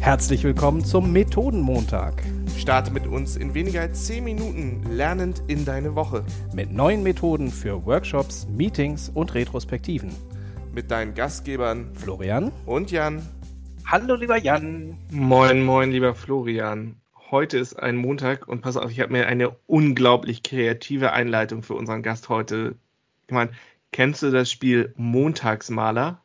Herzlich willkommen zum Methodenmontag. Starte mit uns in weniger als 10 Minuten lernend in deine Woche. Mit neuen Methoden für Workshops, Meetings und Retrospektiven. Mit deinen Gastgebern Florian und Jan. Hallo lieber Jan. Moin, moin, lieber Florian. Heute ist ein Montag und pass auf, ich habe mir eine unglaublich kreative Einleitung für unseren Gast heute. Ich meine, kennst du das Spiel Montagsmaler?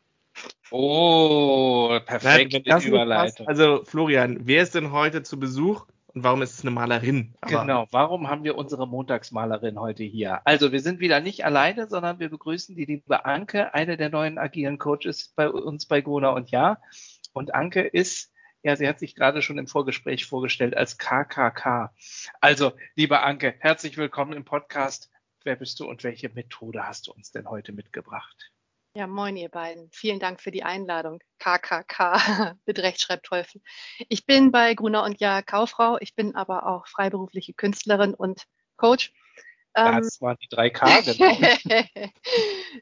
Oh, perfekte Nein, Überleitung. Also Florian, wer ist denn heute zu Besuch und warum ist es eine Malerin? Aber genau, warum haben wir unsere Montagsmalerin heute hier? Also wir sind wieder nicht alleine, sondern wir begrüßen die liebe Anke, eine der neuen agilen Coaches bei uns bei Gona und Ja. Und Anke ist, ja, sie hat sich gerade schon im Vorgespräch vorgestellt als KKK. Also, liebe Anke, herzlich willkommen im Podcast. Wer bist du und welche Methode hast du uns denn heute mitgebracht? Ja, moin, ihr beiden. Vielen Dank für die Einladung. KKK mit Rechtschreibteufel. Ich bin bei Gruner und Ja Kauffrau. Ich bin aber auch freiberufliche Künstlerin und Coach. Ähm, das waren die drei K, genau.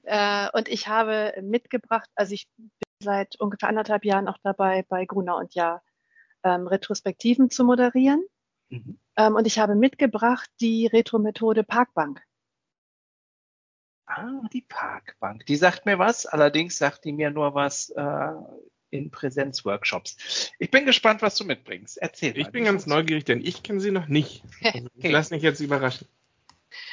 Äh, und ich habe mitgebracht, also ich bin seit ungefähr anderthalb Jahren auch dabei, bei Gruner und Ja ähm, Retrospektiven zu moderieren. Mhm. Ähm, und ich habe mitgebracht die Retro-Methode Parkbank. Ah, die Parkbank. Die sagt mir was, allerdings sagt die mir nur was äh, in Präsenzworkshops. Ich bin gespannt, was du mitbringst. Erzähl. Ich mal, bin ganz neugierig, denn ich kenne sie noch nicht. Also okay. Lass mich jetzt überraschen.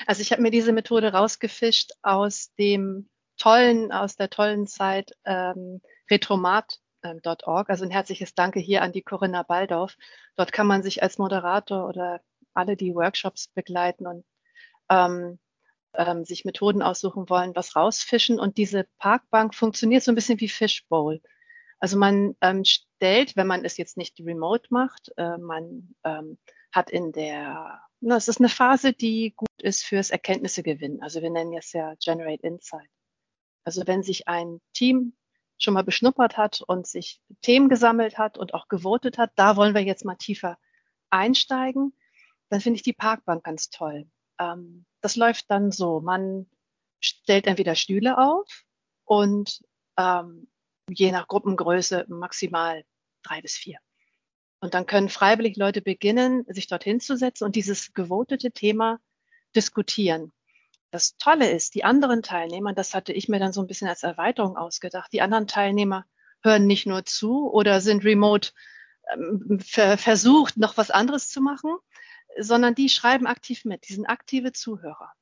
Also ich habe mir diese Methode rausgefischt aus dem tollen, aus der tollen Zeit ähm, retromat.org. Also ein herzliches Danke hier an die Corinna Baldorf. Dort kann man sich als Moderator oder alle, die Workshops begleiten und ähm, ähm, sich Methoden aussuchen wollen, was rausfischen. Und diese Parkbank funktioniert so ein bisschen wie Fishbowl. Also man ähm, stellt, wenn man es jetzt nicht remote macht, äh, man ähm, hat in der, na, es ist eine Phase, die gut ist fürs Erkenntnisse gewinnen. Also wir nennen es ja Generate Insight. Also wenn sich ein Team schon mal beschnuppert hat und sich Themen gesammelt hat und auch gewotet hat, da wollen wir jetzt mal tiefer einsteigen, dann finde ich die Parkbank ganz toll. Ähm, das läuft dann so, man stellt entweder Stühle auf und ähm, je nach Gruppengröße maximal drei bis vier. Und dann können freiwillig Leute beginnen, sich dorthin zu setzen und dieses gewotete Thema diskutieren. Das Tolle ist, die anderen Teilnehmer, das hatte ich mir dann so ein bisschen als Erweiterung ausgedacht, die anderen Teilnehmer hören nicht nur zu oder sind remote ähm, ver versucht, noch was anderes zu machen, sondern die schreiben aktiv mit, die sind aktive Zuhörer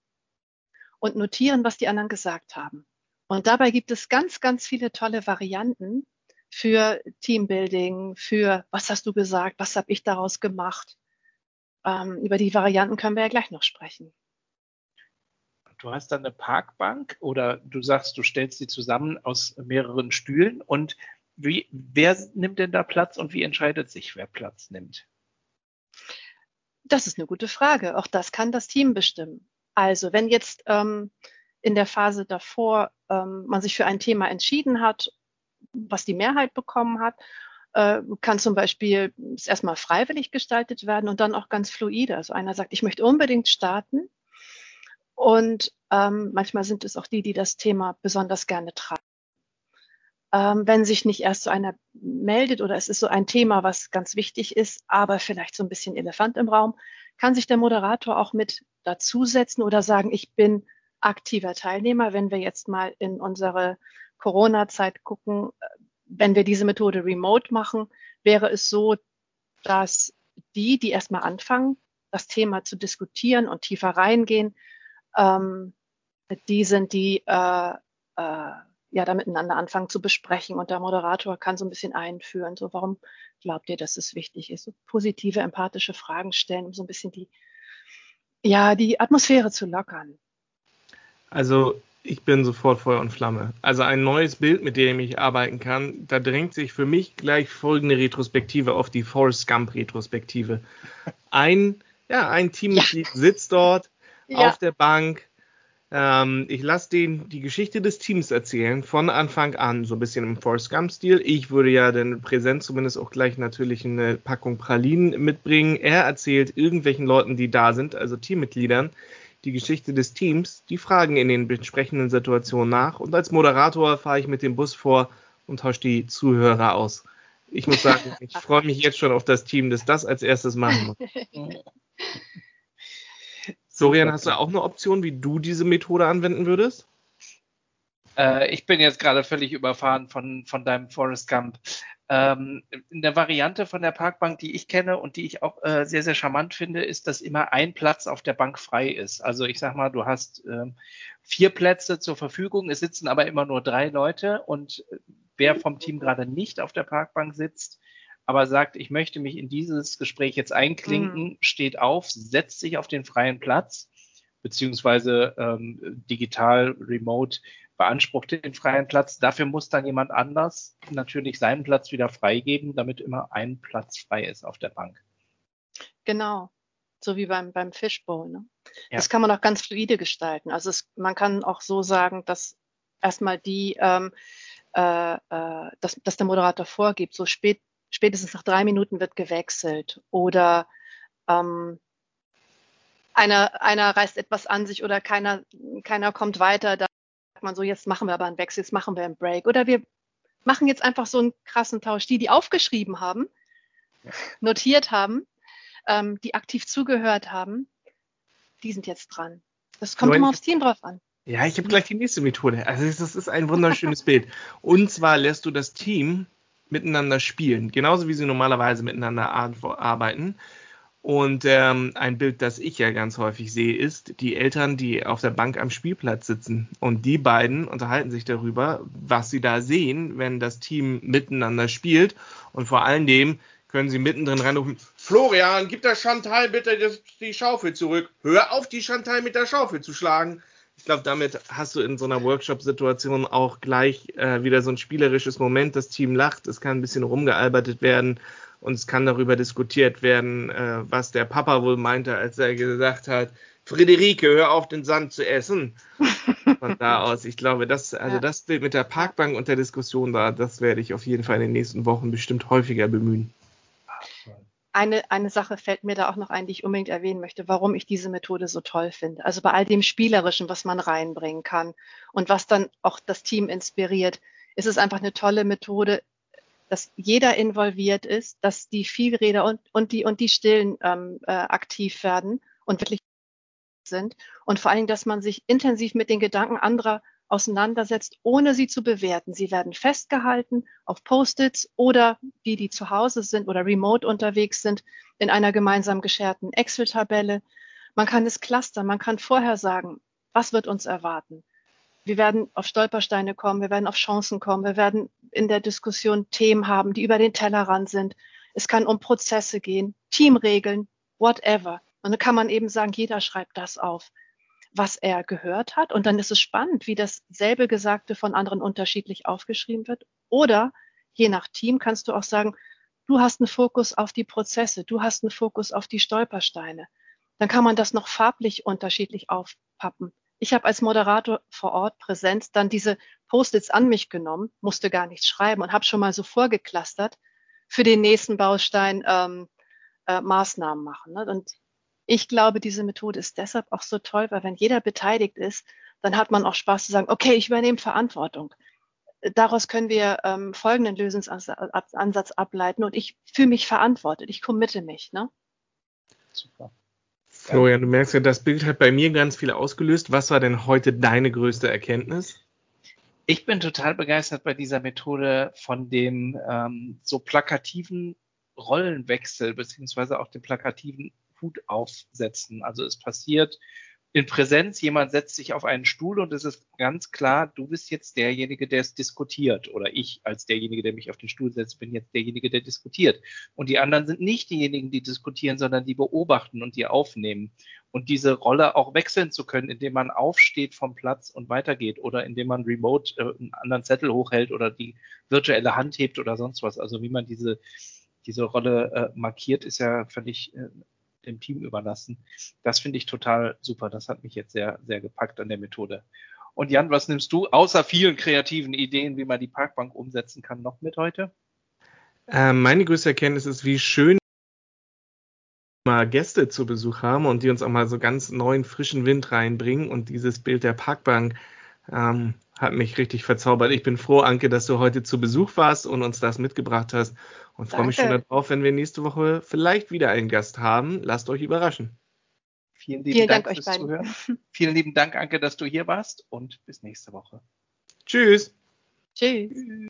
und notieren, was die anderen gesagt haben. Und dabei gibt es ganz, ganz viele tolle Varianten für Teambuilding, für was hast du gesagt, was habe ich daraus gemacht. Ähm, über die Varianten können wir ja gleich noch sprechen. Du hast dann eine Parkbank oder du sagst, du stellst sie zusammen aus mehreren Stühlen und wie, wer nimmt denn da Platz und wie entscheidet sich, wer Platz nimmt? Das ist eine gute Frage. Auch das kann das Team bestimmen. Also wenn jetzt ähm, in der Phase davor ähm, man sich für ein Thema entschieden hat, was die Mehrheit bekommen hat, äh, kann zum Beispiel es erstmal freiwillig gestaltet werden und dann auch ganz fluide. Also einer sagt, ich möchte unbedingt starten. Und ähm, manchmal sind es auch die, die das Thema besonders gerne tragen ähm, wenn sich nicht erst so einer meldet oder es ist so ein Thema, was ganz wichtig ist, aber vielleicht so ein bisschen Elefant im Raum, kann sich der Moderator auch mit dazusetzen oder sagen, ich bin aktiver Teilnehmer. Wenn wir jetzt mal in unsere Corona-Zeit gucken, äh, wenn wir diese Methode remote machen, wäre es so, dass die, die erstmal anfangen, das Thema zu diskutieren und tiefer reingehen, ähm, die sind die äh, äh, ja, da miteinander anfangen zu besprechen und der Moderator kann so ein bisschen einführen. So, warum glaubt ihr, dass es wichtig ist? So positive, empathische Fragen stellen, um so ein bisschen die, ja, die Atmosphäre zu lockern. Also, ich bin sofort Feuer und Flamme. Also ein neues Bild, mit dem ich arbeiten kann, da drängt sich für mich gleich folgende Retrospektive auf die Forrest Gump Retrospektive. Ein, ja, ein Teammitglied ja. sitzt dort ja. auf der Bank, ähm, ich lasse den die Geschichte des Teams erzählen, von Anfang an, so ein bisschen im Forrest Gump-Stil. Ich würde ja dann präsent zumindest auch gleich natürlich eine Packung Pralinen mitbringen. Er erzählt irgendwelchen Leuten, die da sind, also Teammitgliedern, die Geschichte des Teams, die fragen in den entsprechenden Situationen nach und als Moderator fahre ich mit dem Bus vor und tausche die Zuhörer aus. Ich muss sagen, ich freue mich jetzt schon auf das Team, das das als erstes machen muss. Sorian, hast du auch eine Option, wie du diese Methode anwenden würdest? Äh, ich bin jetzt gerade völlig überfahren von, von deinem Forest Gump. Ähm, in der Variante von der Parkbank, die ich kenne und die ich auch äh, sehr, sehr charmant finde, ist, dass immer ein Platz auf der Bank frei ist. Also ich sag mal, du hast ähm, vier Plätze zur Verfügung, es sitzen aber immer nur drei Leute und wer vom Team gerade nicht auf der Parkbank sitzt, aber sagt, ich möchte mich in dieses Gespräch jetzt einklinken, mhm. steht auf, setzt sich auf den freien Platz, beziehungsweise ähm, digital, remote beansprucht den freien Platz. Dafür muss dann jemand anders natürlich seinen Platz wieder freigeben, damit immer ein Platz frei ist auf der Bank. Genau, so wie beim, beim Fishbowl. Ne? Ja. Das kann man auch ganz fluide gestalten. Also es, man kann auch so sagen, dass erstmal die, ähm, äh, äh, dass, dass der Moderator vorgibt, so spät, spätestens nach drei Minuten wird gewechselt oder ähm, einer, einer reißt etwas an sich oder keiner, keiner kommt weiter, da sagt man so, jetzt machen wir aber einen Wechsel, jetzt machen wir einen Break. Oder wir machen jetzt einfach so einen krassen Tausch. Die, die aufgeschrieben haben, notiert haben, ähm, die aktiv zugehört haben, die sind jetzt dran. Das kommt immer aufs Team drauf an. Ja, ich habe gleich die nächste Methode. Also das ist ein wunderschönes Bild. Und zwar lässt du das Team miteinander spielen, genauso wie sie normalerweise miteinander arbeiten. Und ähm, ein Bild, das ich ja ganz häufig sehe, ist die Eltern, die auf der Bank am Spielplatz sitzen. Und die beiden unterhalten sich darüber, was sie da sehen, wenn das Team miteinander spielt. Und vor allen Dingen können sie mittendrin reinrufen, Florian, gib der Chantal bitte die Schaufel zurück. Hör auf, die Chantal mit der Schaufel zu schlagen. Ich glaube, damit hast du in so einer Workshop-Situation auch gleich äh, wieder so ein spielerisches Moment. Das Team lacht, es kann ein bisschen rumgealbertet werden und es kann darüber diskutiert werden, äh, was der Papa wohl meinte, als er gesagt hat, Friederike, hör auf, den Sand zu essen. Von da aus, ich glaube, das, also ja. das Bild mit der Parkbank und der Diskussion da, das werde ich auf jeden Fall in den nächsten Wochen bestimmt häufiger bemühen eine, eine Sache fällt mir da auch noch ein, die ich unbedingt erwähnen möchte, warum ich diese Methode so toll finde. Also bei all dem Spielerischen, was man reinbringen kann und was dann auch das Team inspiriert, ist es einfach eine tolle Methode, dass jeder involviert ist, dass die Vielreder und, und die und die Stillen ähm, äh, aktiv werden und wirklich sind und vor allen Dingen, dass man sich intensiv mit den Gedanken anderer auseinandersetzt, ohne sie zu bewerten. Sie werden festgehalten auf Post-its oder die, die zu Hause sind oder remote unterwegs sind, in einer gemeinsam gescherten Excel-Tabelle. Man kann es clustern, man kann vorher sagen, was wird uns erwarten. Wir werden auf Stolpersteine kommen, wir werden auf Chancen kommen, wir werden in der Diskussion Themen haben, die über den Tellerrand sind. Es kann um Prozesse gehen, Teamregeln, whatever. Und dann kann man eben sagen, jeder schreibt das auf was er gehört hat. Und dann ist es spannend, wie dasselbe Gesagte von anderen unterschiedlich aufgeschrieben wird. Oder je nach Team kannst du auch sagen, du hast einen Fokus auf die Prozesse, du hast einen Fokus auf die Stolpersteine. Dann kann man das noch farblich unterschiedlich aufpappen. Ich habe als Moderator vor Ort Präsenz dann diese Post-its an mich genommen, musste gar nichts schreiben und habe schon mal so vorgeklustert für den nächsten Baustein ähm, äh, Maßnahmen machen. Ne? Und ich glaube, diese Methode ist deshalb auch so toll, weil wenn jeder beteiligt ist, dann hat man auch Spaß zu sagen, okay, ich übernehme Verantwortung. Daraus können wir ähm, folgenden Lösungsansatz ableiten und ich fühle mich verantwortet, ich committe mich. Ne? Super. Florian, du merkst ja, das Bild hat bei mir ganz viel ausgelöst. Was war denn heute deine größte Erkenntnis? Ich bin total begeistert bei dieser Methode von dem ähm, so plakativen Rollenwechsel beziehungsweise auch dem plakativen Hut aufsetzen. Also es passiert in Präsenz, jemand setzt sich auf einen Stuhl und es ist ganz klar, du bist jetzt derjenige, der es diskutiert. Oder ich als derjenige, der mich auf den Stuhl setzt, bin jetzt derjenige, der diskutiert. Und die anderen sind nicht diejenigen, die diskutieren, sondern die beobachten und die aufnehmen. Und diese Rolle auch wechseln zu können, indem man aufsteht vom Platz und weitergeht oder indem man remote äh, einen anderen Zettel hochhält oder die virtuelle Hand hebt oder sonst was. Also wie man diese, diese Rolle äh, markiert, ist ja völlig äh, dem Team überlassen. Das finde ich total super. Das hat mich jetzt sehr, sehr gepackt an der Methode. Und Jan, was nimmst du außer vielen kreativen Ideen, wie man die Parkbank umsetzen kann, noch mit heute? Äh, meine größte Erkenntnis ist, wie schön mal Gäste zu Besuch haben und die uns auch mal so ganz neuen, frischen Wind reinbringen und dieses Bild der Parkbank Ähm, hat mich richtig verzaubert. Ich bin froh, Anke, dass du heute zu Besuch warst und uns das mitgebracht hast. Und freue mich schon darauf, wenn wir nächste Woche vielleicht wieder einen Gast haben. Lasst euch überraschen. Vielen lieben Vielen Dank, Dank fürs Zuhören. Vielen lieben Dank, Anke, dass du hier warst und bis nächste Woche. Tschüss. Tschüss.